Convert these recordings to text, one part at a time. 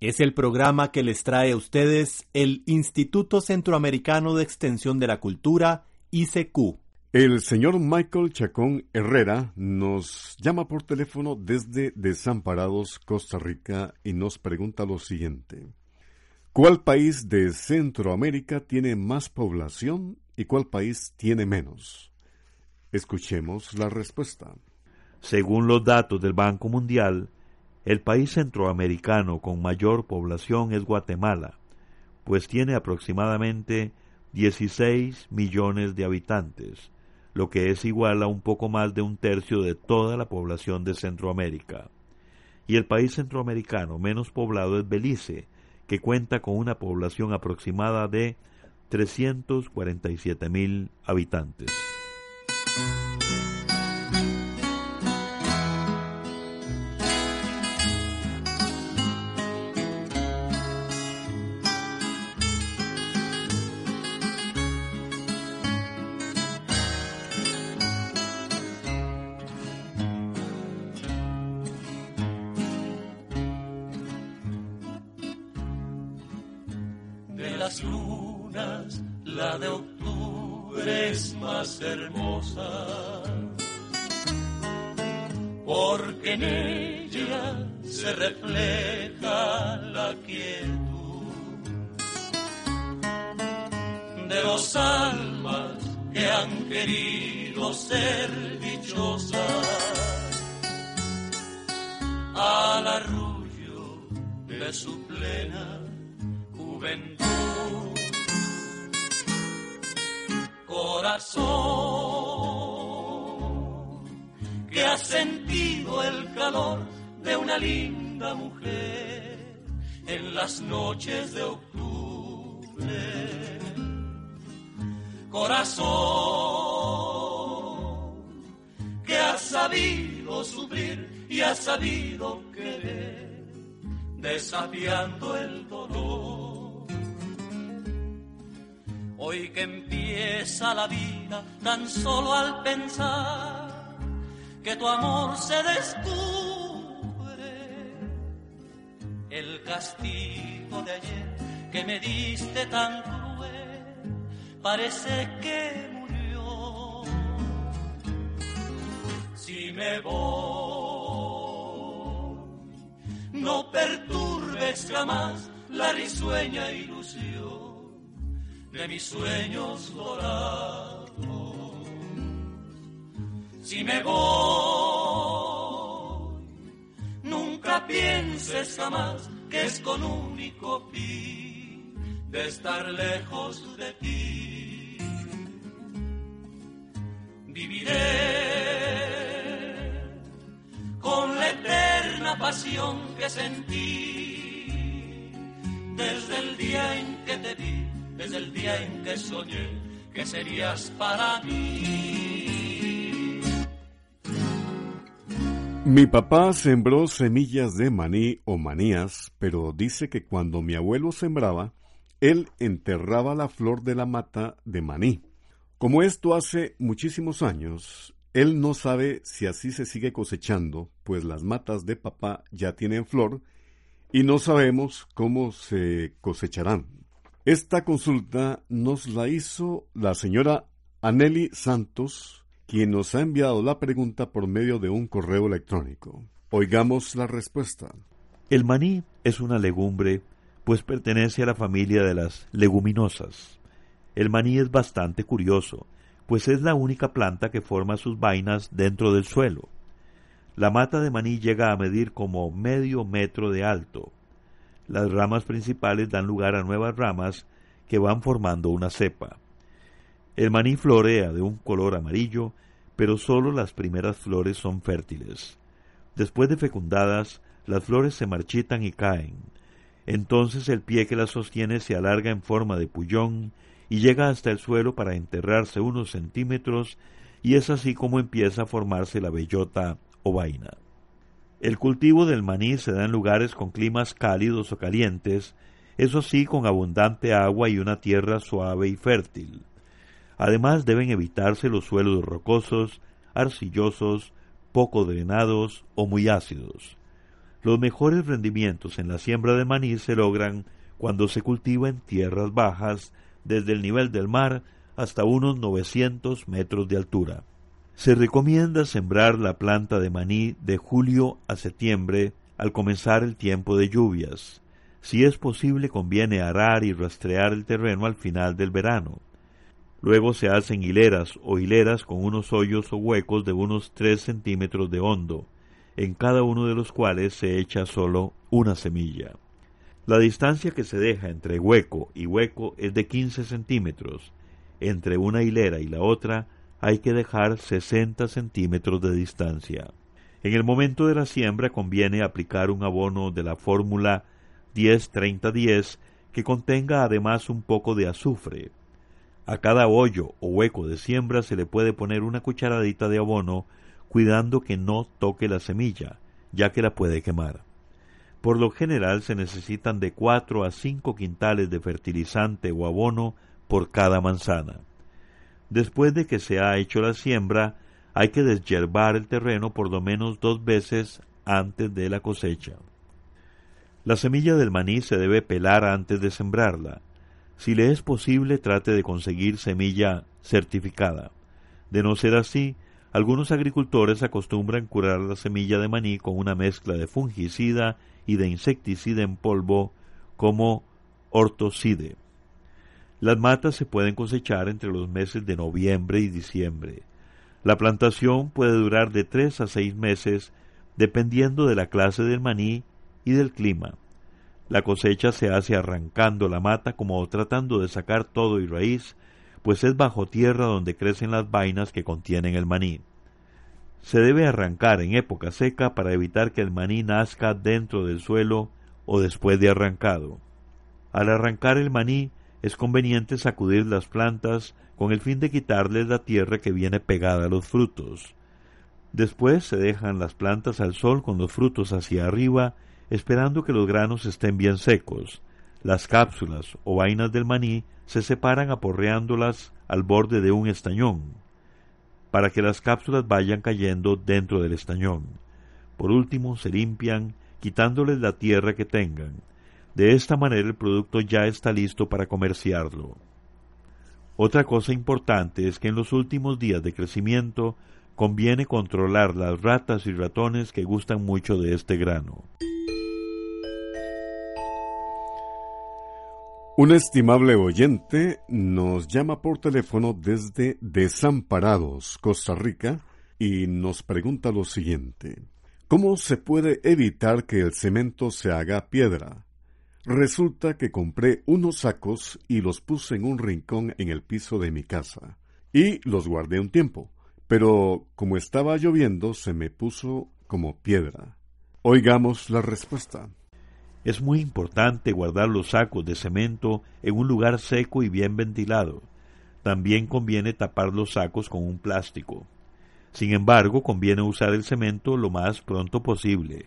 Es el programa que les trae a ustedes el Instituto Centroamericano de Extensión de la Cultura, ICQ. El señor Michael Chacón Herrera nos llama por teléfono desde Desamparados, Costa Rica, y nos pregunta lo siguiente. ¿Cuál país de Centroamérica tiene más población y cuál país tiene menos? Escuchemos la respuesta. Según los datos del Banco Mundial, el país centroamericano con mayor población es Guatemala, pues tiene aproximadamente 16 millones de habitantes, lo que es igual a un poco más de un tercio de toda la población de Centroamérica. Y el país centroamericano menos poblado es Belice, que cuenta con una población aproximada de 347 mil habitantes. La de octubre es más hermosa, porque en ella se refleja la quietud de los almas que han querido ser dichosas. Al arrullo de su plena Corazón que ha sentido el calor de una linda mujer en las noches de octubre. Corazón que ha sabido sufrir y ha sabido querer, desafiando el dolor. Hoy que empieza la vida tan solo al pensar que tu amor se descubre, el castigo de ayer que me diste tan cruel parece que murió. Si me voy, no perturbes jamás la risueña ilusión de mis sueños dorados. Si me voy, nunca pienses jamás que es con único fin de estar lejos de ti. Viviré con la eterna pasión que sentí desde el día en que te vi desde el día en que soñé que serías para mí. Mi papá sembró semillas de maní o manías, pero dice que cuando mi abuelo sembraba, él enterraba la flor de la mata de maní. Como esto hace muchísimos años, él no sabe si así se sigue cosechando, pues las matas de papá ya tienen flor y no sabemos cómo se cosecharán. Esta consulta nos la hizo la señora Aneli Santos, quien nos ha enviado la pregunta por medio de un correo electrónico. Oigamos la respuesta. El maní es una legumbre, pues pertenece a la familia de las leguminosas. El maní es bastante curioso, pues es la única planta que forma sus vainas dentro del suelo. La mata de maní llega a medir como medio metro de alto. Las ramas principales dan lugar a nuevas ramas que van formando una cepa. El maní florea de un color amarillo, pero solo las primeras flores son fértiles. Después de fecundadas, las flores se marchitan y caen. Entonces el pie que las sostiene se alarga en forma de pullón y llega hasta el suelo para enterrarse unos centímetros y es así como empieza a formarse la bellota o vaina. El cultivo del maní se da en lugares con climas cálidos o calientes, eso sí con abundante agua y una tierra suave y fértil. Además deben evitarse los suelos rocosos, arcillosos, poco drenados o muy ácidos. Los mejores rendimientos en la siembra de maní se logran cuando se cultiva en tierras bajas desde el nivel del mar hasta unos 900 metros de altura. Se recomienda sembrar la planta de maní de julio a septiembre al comenzar el tiempo de lluvias. Si es posible conviene arar y rastrear el terreno al final del verano. Luego se hacen hileras o hileras con unos hoyos o huecos de unos tres centímetros de hondo, en cada uno de los cuales se echa solo una semilla. La distancia que se deja entre hueco y hueco es de 15 centímetros. Entre una hilera y la otra hay que dejar 60 centímetros de distancia. En el momento de la siembra conviene aplicar un abono de la fórmula 10-30-10 que contenga además un poco de azufre. A cada hoyo o hueco de siembra se le puede poner una cucharadita de abono cuidando que no toque la semilla, ya que la puede quemar. Por lo general se necesitan de cuatro a cinco quintales de fertilizante o abono por cada manzana. Después de que se ha hecho la siembra, hay que deshiervar el terreno por lo menos dos veces antes de la cosecha. La semilla del maní se debe pelar antes de sembrarla. Si le es posible, trate de conseguir semilla certificada. De no ser así, algunos agricultores acostumbran curar la semilla de maní con una mezcla de fungicida y de insecticida en polvo como ortocide. Las matas se pueden cosechar entre los meses de noviembre y diciembre. La plantación puede durar de tres a seis meses dependiendo de la clase del maní y del clima. La cosecha se hace arrancando la mata como tratando de sacar todo y raíz, pues es bajo tierra donde crecen las vainas que contienen el maní. Se debe arrancar en época seca para evitar que el maní nazca dentro del suelo o después de arrancado. Al arrancar el maní es conveniente sacudir las plantas con el fin de quitarles la tierra que viene pegada a los frutos. Después se dejan las plantas al sol con los frutos hacia arriba, esperando que los granos estén bien secos. Las cápsulas o vainas del maní se separan aporreándolas al borde de un estañón para que las cápsulas vayan cayendo dentro del estañón. Por último, se limpian quitándoles la tierra que tengan. De esta manera el producto ya está listo para comerciarlo. Otra cosa importante es que en los últimos días de crecimiento conviene controlar las ratas y ratones que gustan mucho de este grano. Un estimable oyente nos llama por teléfono desde Desamparados, Costa Rica, y nos pregunta lo siguiente. ¿Cómo se puede evitar que el cemento se haga piedra? Resulta que compré unos sacos y los puse en un rincón en el piso de mi casa. Y los guardé un tiempo. Pero como estaba lloviendo, se me puso como piedra. Oigamos la respuesta. Es muy importante guardar los sacos de cemento en un lugar seco y bien ventilado. También conviene tapar los sacos con un plástico. Sin embargo, conviene usar el cemento lo más pronto posible.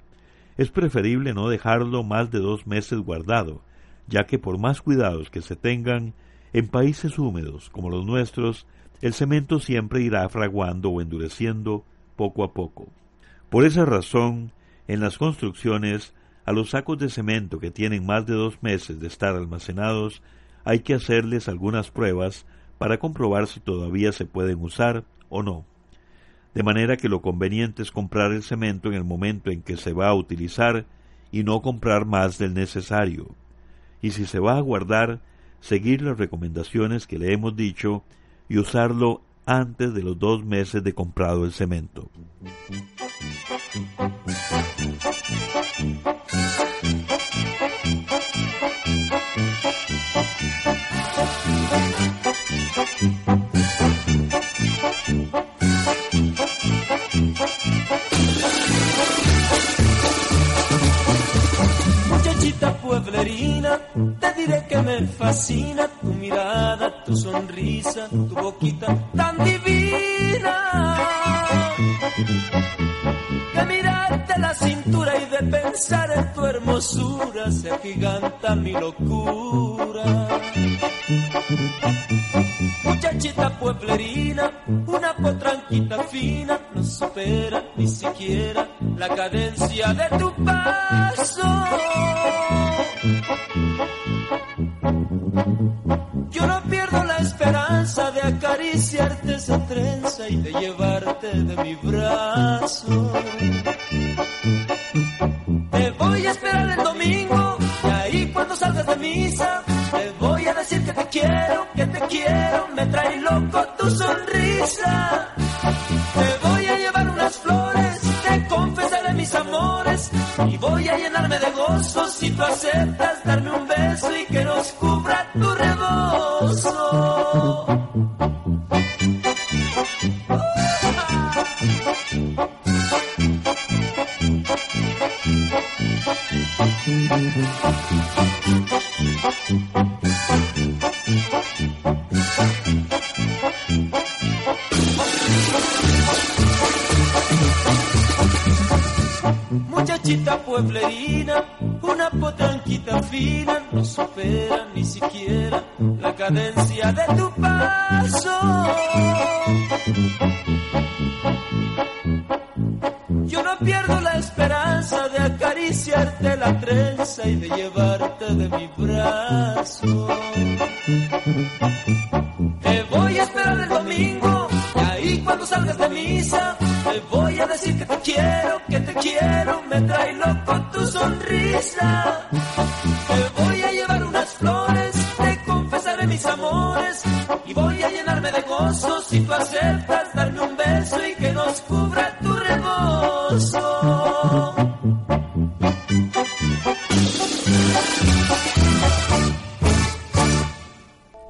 Es preferible no dejarlo más de dos meses guardado, ya que por más cuidados que se tengan, en países húmedos como los nuestros, el cemento siempre irá fraguando o endureciendo poco a poco. Por esa razón, en las construcciones a los sacos de cemento que tienen más de dos meses de estar almacenados hay que hacerles algunas pruebas para comprobar si todavía se pueden usar o no. De manera que lo conveniente es comprar el cemento en el momento en que se va a utilizar y no comprar más del necesario. Y si se va a guardar, seguir las recomendaciones que le hemos dicho y usarlo antes de los dos meses de comprado el cemento. Te diré que me fascina tu mirada, tu sonrisa, tu boquita tan divina. De mirarte la cintura y de pensar en tu hermosura se agiganta mi locura. Muchachita pueblerina, una potranquita fina, no supera ni siquiera la cadencia de tu paso. De llevarte de mi brazo. Te voy a esperar el domingo y ahí cuando salgas de misa te voy a decir que te quiero, que te quiero, me trae loco tu sonrisa. Te voy a llevar unas flores, te confesaré mis amores y voy a llenarme de gozo si tú aceptas darme un beso y que nos cubra tu rebozo. Cadencia de tu paso. Yo no pierdo la esperanza de acariciarte la trenza y de llevarte de mi brazo. Te voy a esperar el domingo y ahí cuando salgas de misa te voy a decir que te quiero, que te quiero, me trae loco tu sonrisa.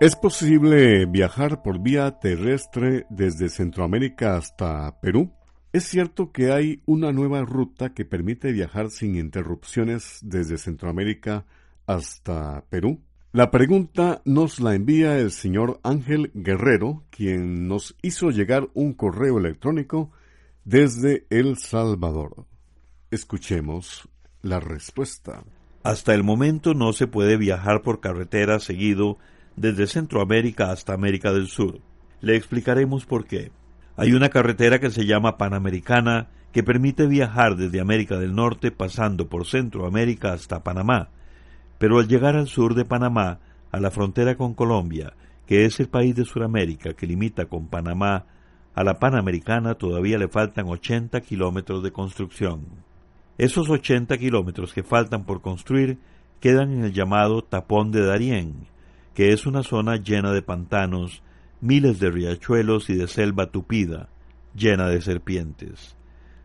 ¿Es posible viajar por vía terrestre desde Centroamérica hasta Perú? ¿Es cierto que hay una nueva ruta que permite viajar sin interrupciones desde Centroamérica hasta Perú? La pregunta nos la envía el señor Ángel Guerrero, quien nos hizo llegar un correo electrónico desde El Salvador. Escuchemos la respuesta. Hasta el momento no se puede viajar por carretera seguido desde Centroamérica hasta América del Sur. Le explicaremos por qué. Hay una carretera que se llama Panamericana que permite viajar desde América del Norte pasando por Centroamérica hasta Panamá, pero al llegar al sur de Panamá, a la frontera con Colombia, que es el país de Sudamérica que limita con Panamá, a la Panamericana todavía le faltan 80 kilómetros de construcción. Esos 80 kilómetros que faltan por construir quedan en el llamado Tapón de Darién, que es una zona llena de pantanos, miles de riachuelos y de selva tupida, llena de serpientes.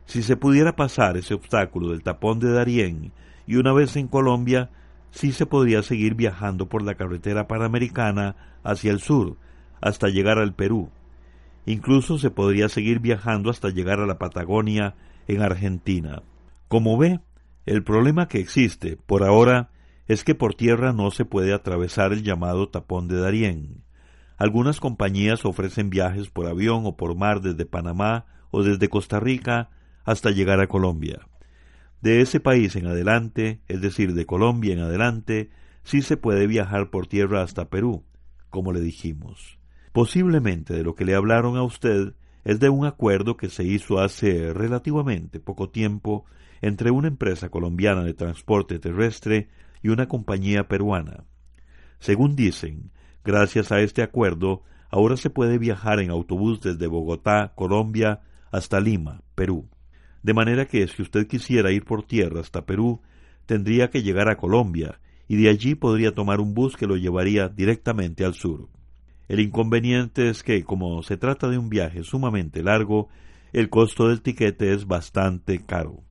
Si se pudiera pasar ese obstáculo del tapón de Darién y una vez en Colombia, sí se podría seguir viajando por la carretera panamericana hacia el sur, hasta llegar al Perú. Incluso se podría seguir viajando hasta llegar a la Patagonia en Argentina. Como ve, el problema que existe, por ahora, es que por tierra no se puede atravesar el llamado tapón de Darién. Algunas compañías ofrecen viajes por avión o por mar desde Panamá o desde Costa Rica hasta llegar a Colombia. De ese país en adelante, es decir, de Colombia en adelante, sí se puede viajar por tierra hasta Perú, como le dijimos. Posiblemente de lo que le hablaron a usted es de un acuerdo que se hizo hace relativamente poco tiempo entre una empresa colombiana de transporte terrestre y una compañía peruana. Según dicen, gracias a este acuerdo, ahora se puede viajar en autobús desde Bogotá, Colombia, hasta Lima, Perú. De manera que si usted quisiera ir por tierra hasta Perú, tendría que llegar a Colombia, y de allí podría tomar un bus que lo llevaría directamente al sur. El inconveniente es que, como se trata de un viaje sumamente largo, el costo del tiquete es bastante caro.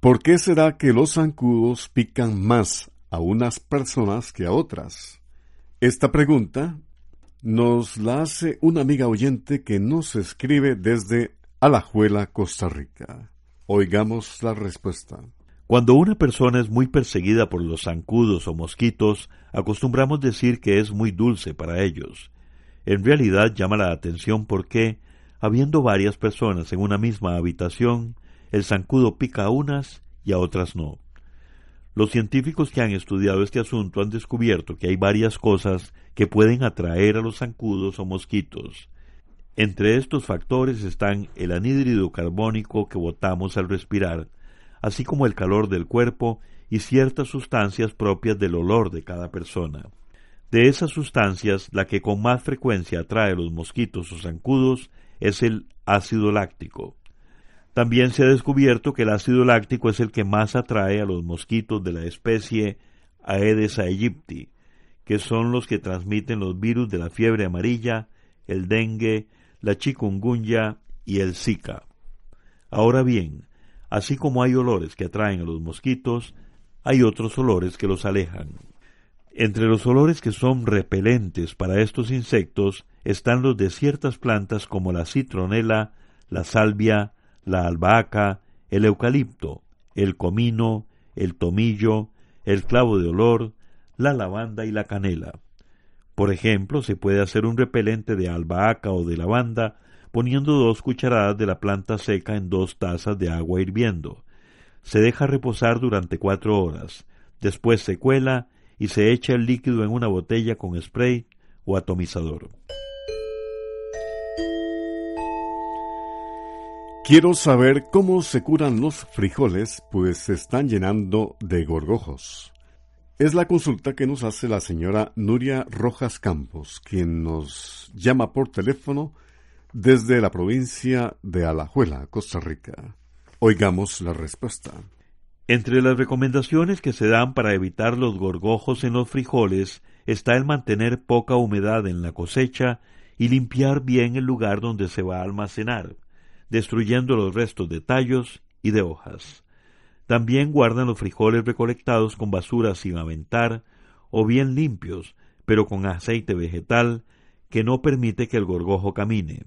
¿Por qué será que los zancudos pican más a unas personas que a otras? Esta pregunta nos la hace una amiga oyente que nos escribe desde Alajuela, Costa Rica. Oigamos la respuesta. Cuando una persona es muy perseguida por los zancudos o mosquitos, acostumbramos decir que es muy dulce para ellos. En realidad llama la atención porque, habiendo varias personas en una misma habitación, el zancudo pica a unas y a otras no. Los científicos que han estudiado este asunto han descubierto que hay varias cosas que pueden atraer a los zancudos o mosquitos. Entre estos factores están el anhídrido carbónico que botamos al respirar, así como el calor del cuerpo y ciertas sustancias propias del olor de cada persona. De esas sustancias, la que con más frecuencia atrae los mosquitos o zancudos es el ácido láctico. También se ha descubierto que el ácido láctico es el que más atrae a los mosquitos de la especie Aedes aegypti, que son los que transmiten los virus de la fiebre amarilla, el dengue, la chikungunya y el zika. Ahora bien, así como hay olores que atraen a los mosquitos, hay otros olores que los alejan. Entre los olores que son repelentes para estos insectos están los de ciertas plantas como la citronela, la salvia, la albahaca, el eucalipto, el comino, el tomillo, el clavo de olor, la lavanda y la canela. Por ejemplo, se puede hacer un repelente de albahaca o de lavanda poniendo dos cucharadas de la planta seca en dos tazas de agua hirviendo. Se deja reposar durante cuatro horas. Después se cuela y se echa el líquido en una botella con spray o atomizador. Quiero saber cómo se curan los frijoles, pues se están llenando de gorgojos. Es la consulta que nos hace la señora Nuria Rojas Campos, quien nos llama por teléfono desde la provincia de Alajuela, Costa Rica. Oigamos la respuesta. Entre las recomendaciones que se dan para evitar los gorgojos en los frijoles está el mantener poca humedad en la cosecha y limpiar bien el lugar donde se va a almacenar, destruyendo los restos de tallos y de hojas. También guardan los frijoles recolectados con basura sin aventar o bien limpios, pero con aceite vegetal que no permite que el gorgojo camine.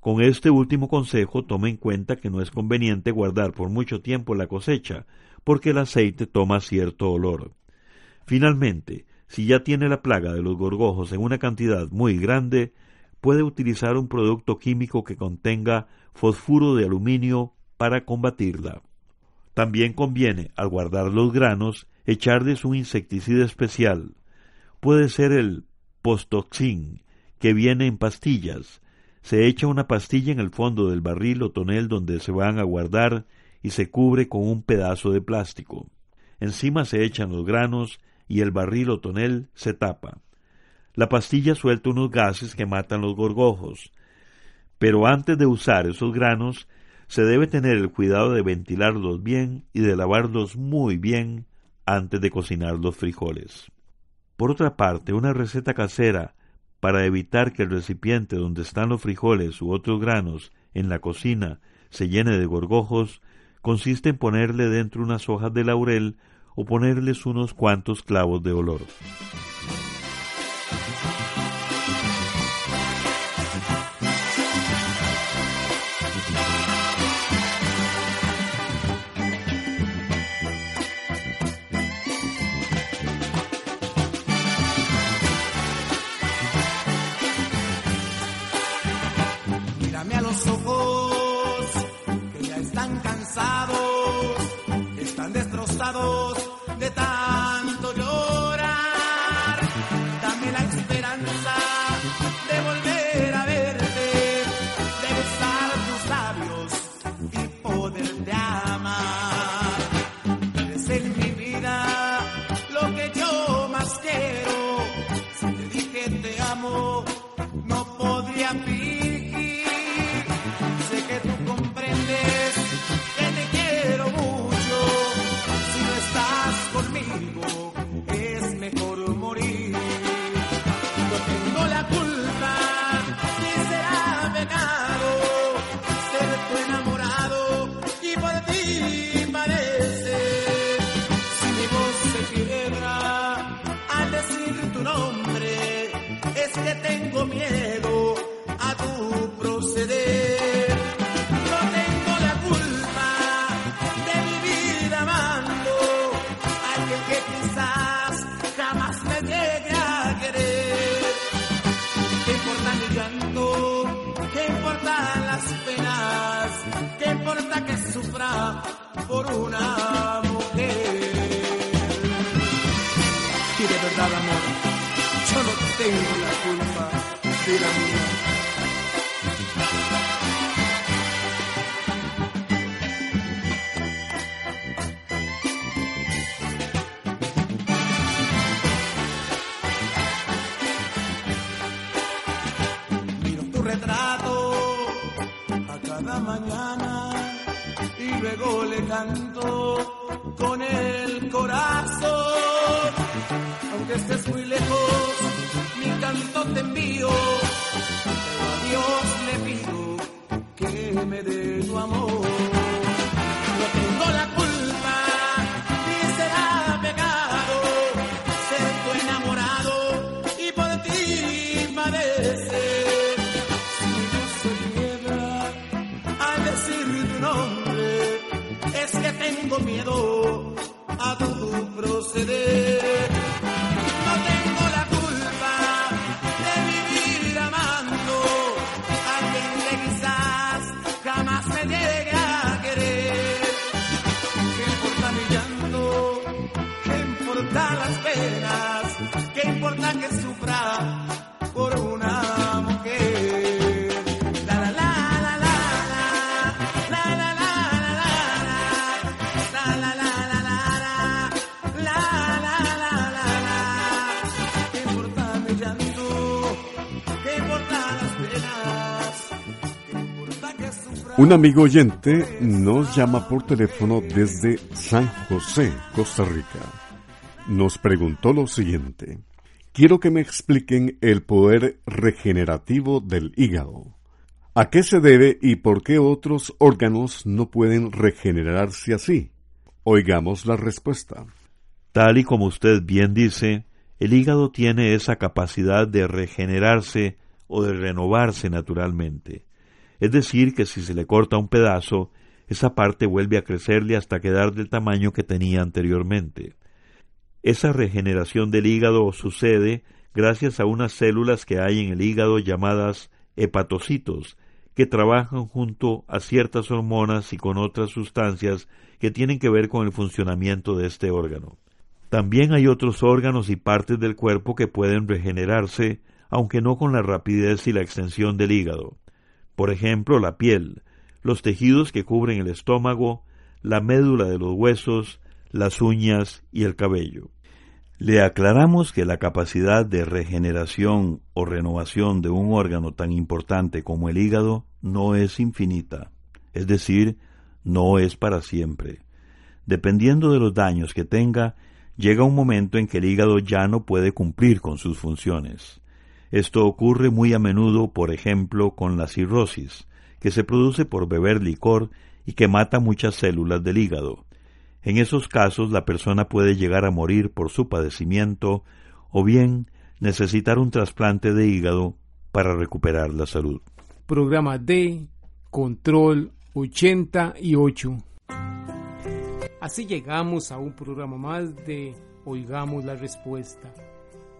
Con este último consejo tome en cuenta que no es conveniente guardar por mucho tiempo la cosecha, porque el aceite toma cierto olor. Finalmente, si ya tiene la plaga de los gorgojos en una cantidad muy grande, puede utilizar un producto químico que contenga fosfuro de aluminio para combatirla. También conviene, al guardar los granos, echarles un insecticida especial. Puede ser el postoxin, que viene en pastillas, se echa una pastilla en el fondo del barril o tonel donde se van a guardar y se cubre con un pedazo de plástico. Encima se echan los granos y el barril o tonel se tapa. La pastilla suelta unos gases que matan los gorgojos, pero antes de usar esos granos se debe tener el cuidado de ventilarlos bien y de lavarlos muy bien antes de cocinar los frijoles. Por otra parte, una receta casera para evitar que el recipiente donde están los frijoles u otros granos en la cocina se llene de gorgojos, consiste en ponerle dentro unas hojas de laurel o ponerles unos cuantos clavos de olor. happy. por una. Un amigo oyente nos llama por teléfono desde San José, Costa Rica. Nos preguntó lo siguiente. Quiero que me expliquen el poder regenerativo del hígado. ¿A qué se debe y por qué otros órganos no pueden regenerarse así? Oigamos la respuesta. Tal y como usted bien dice, el hígado tiene esa capacidad de regenerarse o de renovarse naturalmente. Es decir, que si se le corta un pedazo, esa parte vuelve a crecerle hasta quedar del tamaño que tenía anteriormente. Esa regeneración del hígado sucede gracias a unas células que hay en el hígado llamadas hepatocitos, que trabajan junto a ciertas hormonas y con otras sustancias que tienen que ver con el funcionamiento de este órgano. También hay otros órganos y partes del cuerpo que pueden regenerarse, aunque no con la rapidez y la extensión del hígado. Por ejemplo, la piel, los tejidos que cubren el estómago, la médula de los huesos, las uñas y el cabello. Le aclaramos que la capacidad de regeneración o renovación de un órgano tan importante como el hígado no es infinita, es decir, no es para siempre. Dependiendo de los daños que tenga, llega un momento en que el hígado ya no puede cumplir con sus funciones. Esto ocurre muy a menudo, por ejemplo, con la cirrosis, que se produce por beber licor y que mata muchas células del hígado. En esos casos la persona puede llegar a morir por su padecimiento o bien necesitar un trasplante de hígado para recuperar la salud. Programa D, Control 88. Así llegamos a un programa más de Oigamos la Respuesta.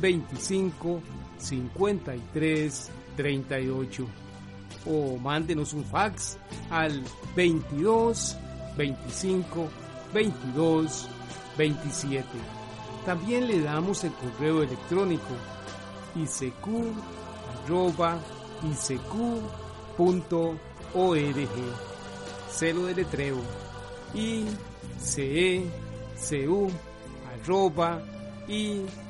25 53 38 o mándenos un fax al 22 25 22 27. También le damos el correo electrónico isq.org. Celo de letreo icecu arroba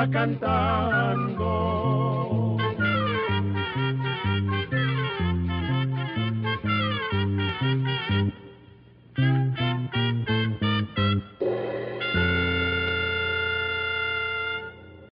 va cantando